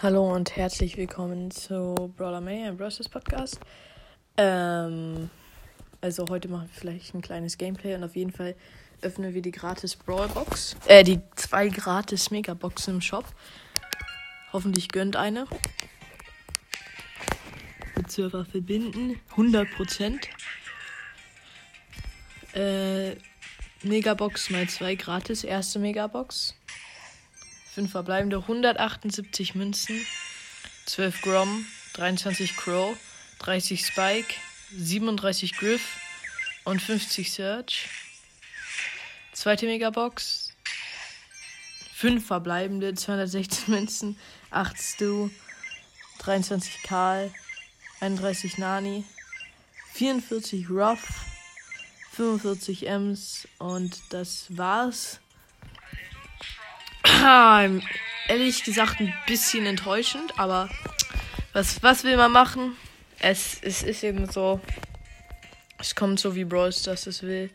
Hallo und herzlich willkommen zu Brawler May, ein Bros. Podcast. Ähm, also heute machen wir vielleicht ein kleines Gameplay und auf jeden Fall öffnen wir die gratis Brawl Box. Äh, die zwei gratis Megaboxen im Shop. Hoffentlich gönnt eine. Mit Server verbinden. 100%. Äh, Megabox mal zwei gratis. Erste Megabox. 5 verbleibende 178 Münzen, 12 Grom, 23 Crow, 30 Spike, 37 Griff und 50 Search. Zweite Megabox. 5 verbleibende, 216 Münzen, 8 Stu, 23 Karl, 31 Nani, 44 Ruff, 45 Ems und das war's. Ehrlich gesagt ein bisschen enttäuschend, aber was, was will man machen? Es, es ist eben so. Es kommt so wie Bros, dass es will.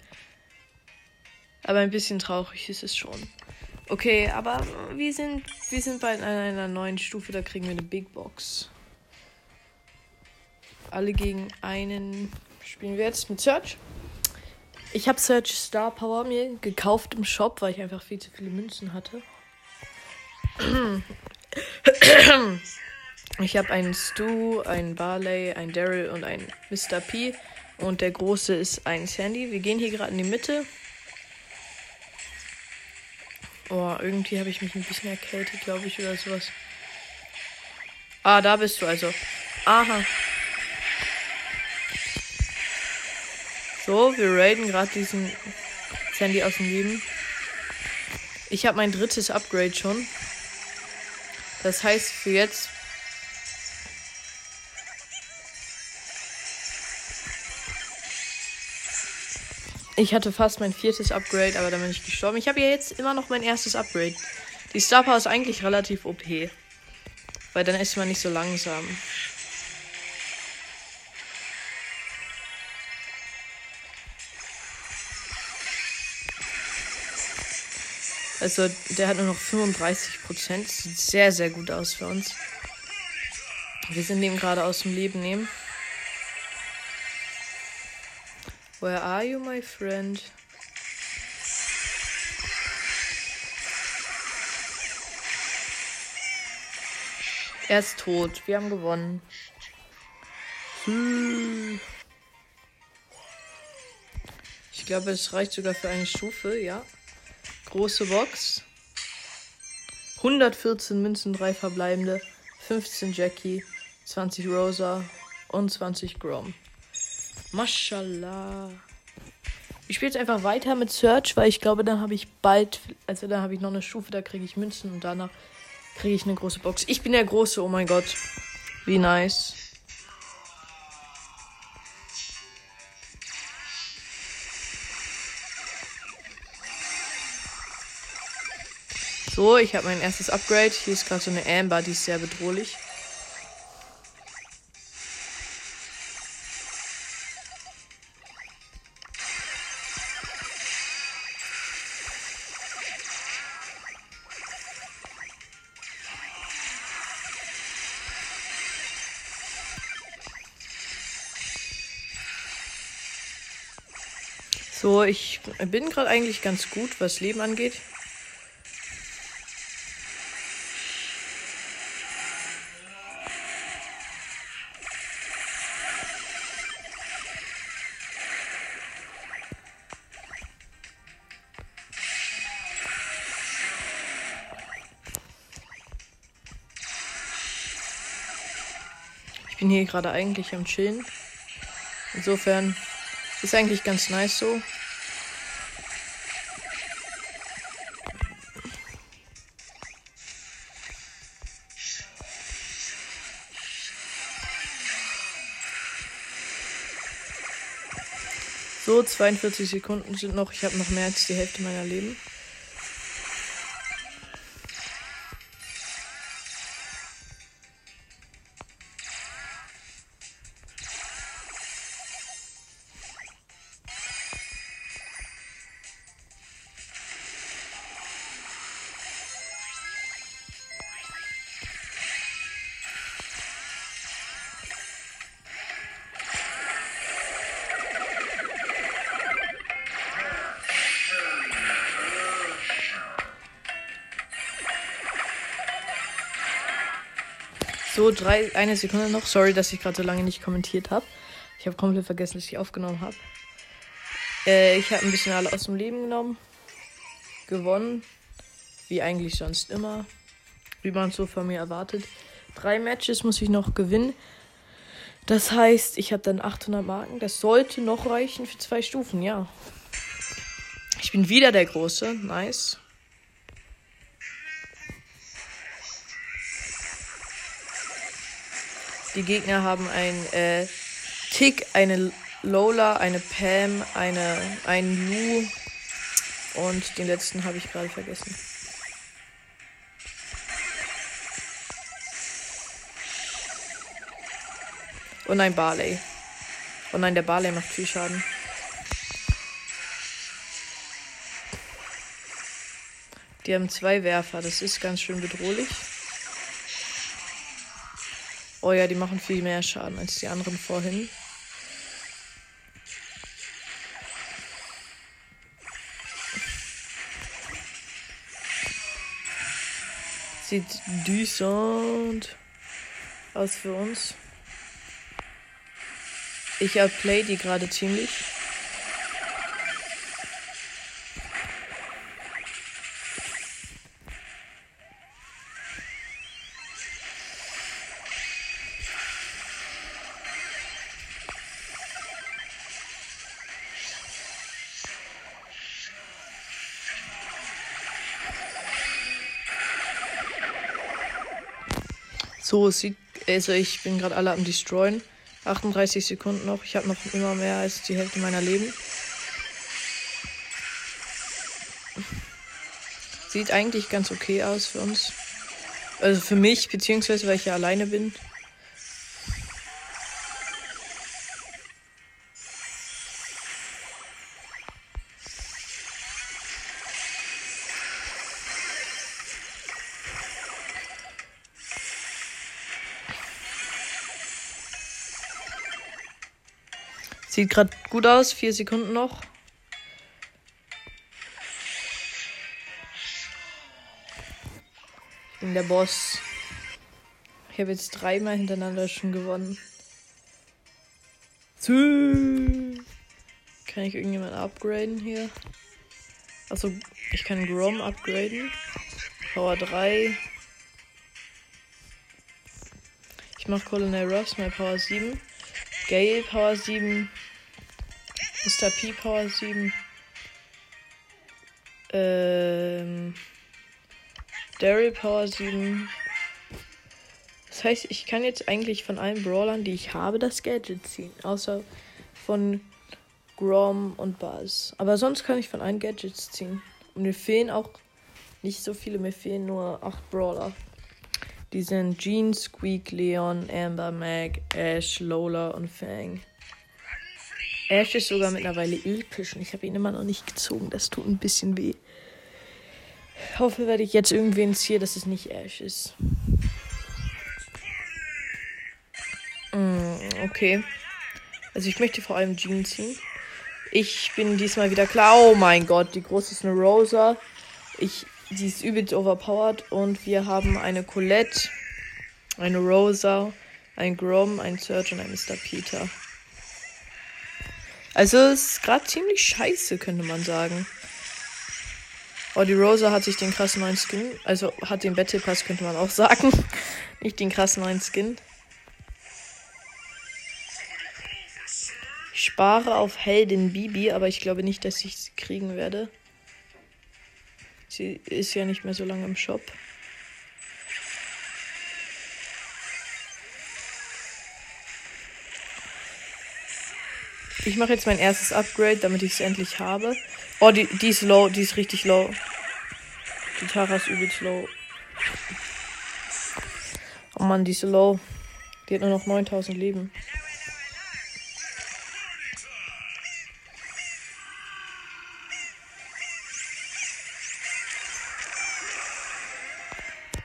Aber ein bisschen traurig ist es schon. Okay, aber wir sind, wir sind bei einer neuen Stufe, da kriegen wir eine Big Box. Alle gegen einen spielen wir jetzt mit Search. Ich habe Search Star Power mir gekauft im Shop, weil ich einfach viel zu viele Münzen hatte. Ich habe einen Stu, einen Barley, einen Daryl und einen Mr. P. Und der große ist ein Sandy. Wir gehen hier gerade in die Mitte. Oh, irgendwie habe ich mich ein bisschen erkältet, glaube ich, oder sowas. Ah, da bist du also. Aha. So, wir raiden gerade diesen Sandy aus dem Leben. Ich habe mein drittes Upgrade schon. Das heißt für jetzt. Ich hatte fast mein viertes Upgrade, aber dann bin ich gestorben. Ich habe ja jetzt immer noch mein erstes Upgrade. Die Star Power ist eigentlich relativ OP. Weil dann ist man nicht so langsam. Also der hat nur noch 35 Prozent. Sieht sehr, sehr gut aus für uns. Wir sind ihm gerade aus dem Leben nehmen. Where are you, my friend? Er ist tot. Wir haben gewonnen. Ich glaube, es reicht sogar für eine Stufe, ja. Große Box. 114 Münzen, 3 verbleibende. 15 Jackie, 20 Rosa und 20 Grom. Mashallah. Ich spiele jetzt einfach weiter mit Search, weil ich glaube, dann habe ich bald, also dann habe ich noch eine Stufe, da kriege ich Münzen und danach kriege ich eine große Box. Ich bin der Große, oh mein Gott. Wie nice. So, ich habe mein erstes Upgrade. Hier ist gerade so eine Amber, die ist sehr bedrohlich. So, ich bin gerade eigentlich ganz gut, was Leben angeht. Hier gerade eigentlich am Chillen. Insofern ist eigentlich ganz nice so. So, 42 Sekunden sind noch. Ich habe noch mehr als die Hälfte meiner Leben. So, drei, eine Sekunde noch. Sorry, dass ich gerade so lange nicht kommentiert habe. Ich habe komplett vergessen, dass ich aufgenommen habe. Äh, ich habe ein bisschen alle aus dem Leben genommen. Gewonnen. Wie eigentlich sonst immer. Wie man es so von mir erwartet. Drei Matches muss ich noch gewinnen. Das heißt, ich habe dann 800 Marken. Das sollte noch reichen für zwei Stufen, ja. Ich bin wieder der Große. Nice. Die Gegner haben ein äh, Tick, eine Lola, eine Pam, eine, einen Lu und den letzten habe ich gerade vergessen. Und ein Barley. Oh nein, der Barley macht viel Schaden. Die haben zwei Werfer, das ist ganz schön bedrohlich. Oh ja, die machen viel mehr Schaden als die anderen vorhin. Sieht decent aus für uns. Ich outplay die gerade ziemlich. So, es sieht. Also, ich bin gerade alle am Destroyen. 38 Sekunden noch. Ich habe noch immer mehr als die Hälfte meiner Leben. Sieht eigentlich ganz okay aus für uns. Also für mich, beziehungsweise weil ich ja alleine bin. Sieht gerade gut aus. Vier Sekunden noch. Ich bin der Boss. Ich habe jetzt dreimal hintereinander schon gewonnen. Kann ich irgendjemand upgraden hier? Also ich kann Grom upgraden. Power 3. Ich mache Colonel Ross, mal Power 7. Gale Power 7. Mr. P Power 7. Ähm. Daryl Power 7. Das heißt, ich kann jetzt eigentlich von allen Brawlern, die ich habe, das Gadget ziehen. Außer von Grom und Buzz. Aber sonst kann ich von allen Gadgets ziehen. Und mir fehlen auch nicht so viele, mir fehlen nur 8 Brawler. Die sind Jean, Squeak, Leon, Amber, Mag, Ash, Lola und Fang. Ash ist sogar mittlerweile episch und ich habe ihn immer noch nicht gezogen. Das tut ein bisschen weh. Ich hoffe, werde ich jetzt irgendwen ziehen, dass es nicht Ash ist. Mm, okay. Also ich möchte vor allem Jean ziehen. Ich bin diesmal wieder klar. Oh mein Gott, die große ist eine Rosa. Ich, die ist übelst overpowered. Und wir haben eine Colette, eine Rosa, ein Grom, ein Surge und ein Mr. Peter. Also es ist gerade ziemlich scheiße, könnte man sagen. Oh, die Rosa hat sich den krassen neuen Skin, also hat den Battle Pass, könnte man auch sagen. Nicht den krassen neuen Skin. Ich spare auf Heldin Bibi, aber ich glaube nicht, dass ich sie kriegen werde. Sie ist ja nicht mehr so lange im Shop. Ich mache jetzt mein erstes Upgrade, damit ich es endlich habe. Oh, die, die ist low, die ist richtig low. Die Tara ist übelst low. Oh Mann, die ist low. Die hat nur noch 9000 Leben.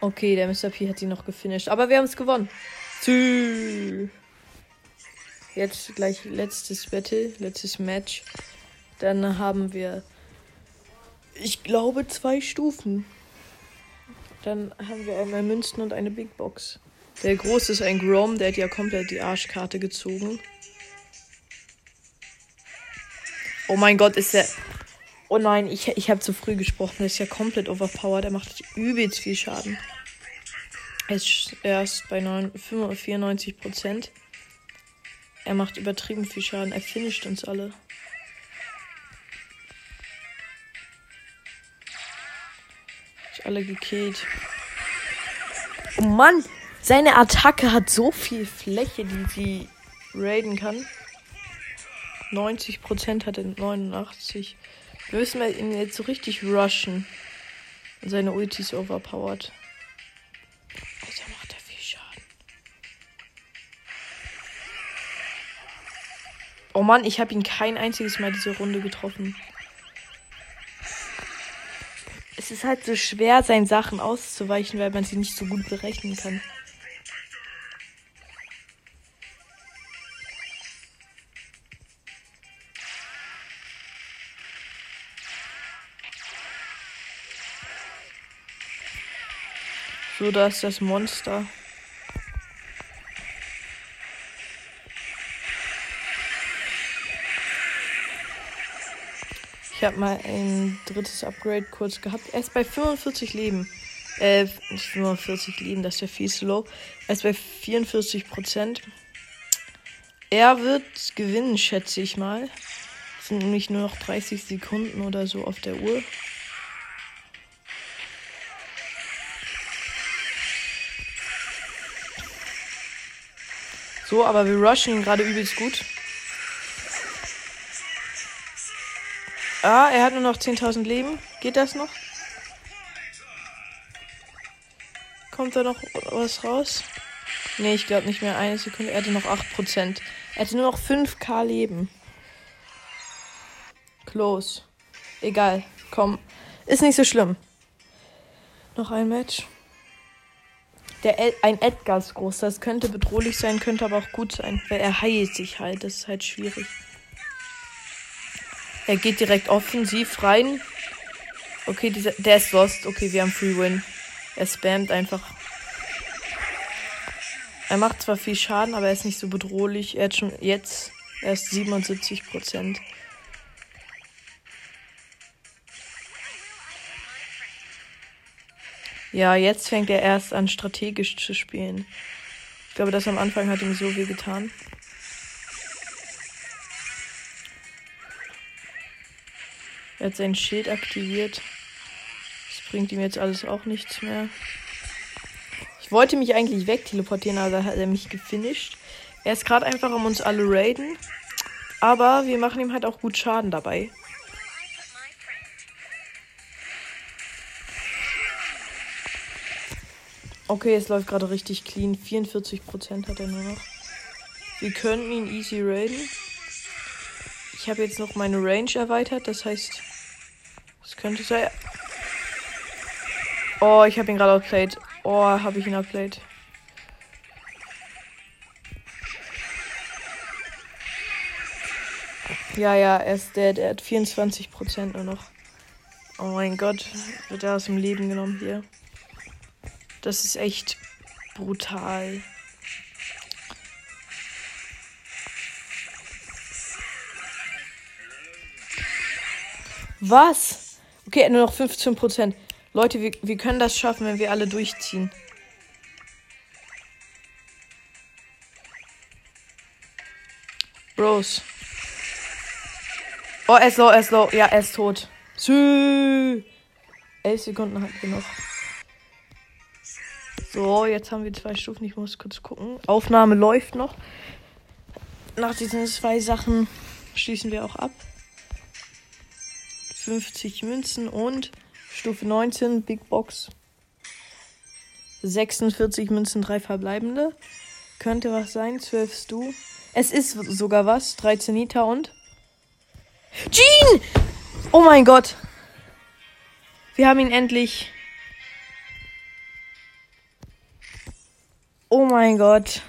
Okay, der Mr. P hat sie noch gefinisht. Aber wir haben es gewonnen. Tschüss. Jetzt gleich letztes Battle, letztes Match. Dann haben wir, ich glaube, zwei Stufen. Dann haben wir einmal Münzen und eine Big Box. Der große ist ein Grom, der hat ja komplett die Arschkarte gezogen. Oh mein Gott, ist der. Oh nein, ich, ich habe zu früh gesprochen. Der ist ja komplett overpowered. Er macht übelst viel Schaden. Er ist erst bei 9, 94 Prozent. Er macht übertrieben viel Schaden. Er finisht uns alle. Ich alle gekillt. Oh Mann, seine Attacke hat so viel Fläche, die sie raiden kann. 90% hat er 89. Wir müssen ihn jetzt so richtig rushen. Und seine Ulti ist overpowered. Oh Mann, ich habe ihn kein einziges Mal diese Runde getroffen. Es ist halt so schwer, seinen Sachen auszuweichen, weil man sie nicht so gut berechnen kann. So, da ist das Monster. Ich habe mal ein drittes Upgrade kurz gehabt. Er ist bei 45 Leben. Äh, nicht 45 Leben, das ist ja viel slow. Er ist bei 44 Prozent. Er wird gewinnen, schätze ich mal. Es sind nämlich nur noch 30 Sekunden oder so auf der Uhr. So, aber wir rushen ihn gerade übelst gut. Ah, er hat nur noch 10.000 Leben. Geht das noch? Kommt da noch was raus? Nee, ich glaube nicht mehr. Eine Sekunde. Er hatte noch 8%. Er hatte nur noch 5k Leben. Close. Egal. Komm. Ist nicht so schlimm. Noch ein Match. Der El ein Edgar ist groß. Das könnte bedrohlich sein, könnte aber auch gut sein. Weil er heilt sich halt. Das ist halt schwierig. Er geht direkt offensiv rein. Okay, dieser, der ist lost. Okay, wir haben Free Win. Er spammt einfach. Er macht zwar viel Schaden, aber er ist nicht so bedrohlich. Er hat schon jetzt erst 77 Prozent. Ja, jetzt fängt er erst an, strategisch zu spielen. Ich glaube, das am Anfang hat ihm so viel getan. Er hat sein Schild aktiviert. Das bringt ihm jetzt alles auch nichts mehr. Ich wollte mich eigentlich wegteleportieren, aber hat er mich gefinisht. Er ist gerade einfach um uns alle raiden. Aber wir machen ihm halt auch gut Schaden dabei. Okay, es läuft gerade richtig clean. 44% hat er nur noch. Wir könnten ihn easy raiden. Ich habe jetzt noch meine Range erweitert. Das heißt, könnte sein. Oh, ich habe ihn gerade outplayed. Oh, habe ich ihn outplayed. Ja, ja, er ist dead. Er hat 24% nur noch. Oh mein Gott, wird er aus dem Leben genommen hier. Das ist echt brutal. Was? Okay, nur noch 15%. Leute, wir, wir können das schaffen, wenn wir alle durchziehen. Bros. Oh, er ist low, er ist low. Ja, er ist tot. Sü. Elf Sekunden hat wir noch. So, jetzt haben wir zwei Stufen. Ich muss kurz gucken. Aufnahme läuft noch. Nach diesen zwei Sachen schließen wir auch ab. 50 Münzen und Stufe 19 Big Box. 46 Münzen, drei verbleibende. Könnte was sein. 12 Stu. Es ist sogar was. 13 Nita und. Jean! Oh mein Gott. Wir haben ihn endlich. Oh mein Gott.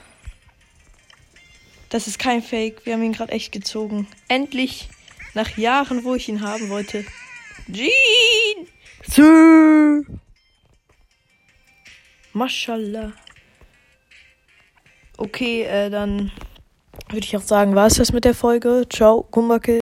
Das ist kein Fake. Wir haben ihn gerade echt gezogen. Endlich. Nach Jahren, wo ich ihn haben wollte. Jean! Sir! Mashallah. Okay, äh, dann würde ich auch sagen, war es das mit der Folge. Ciao, Kumbakill.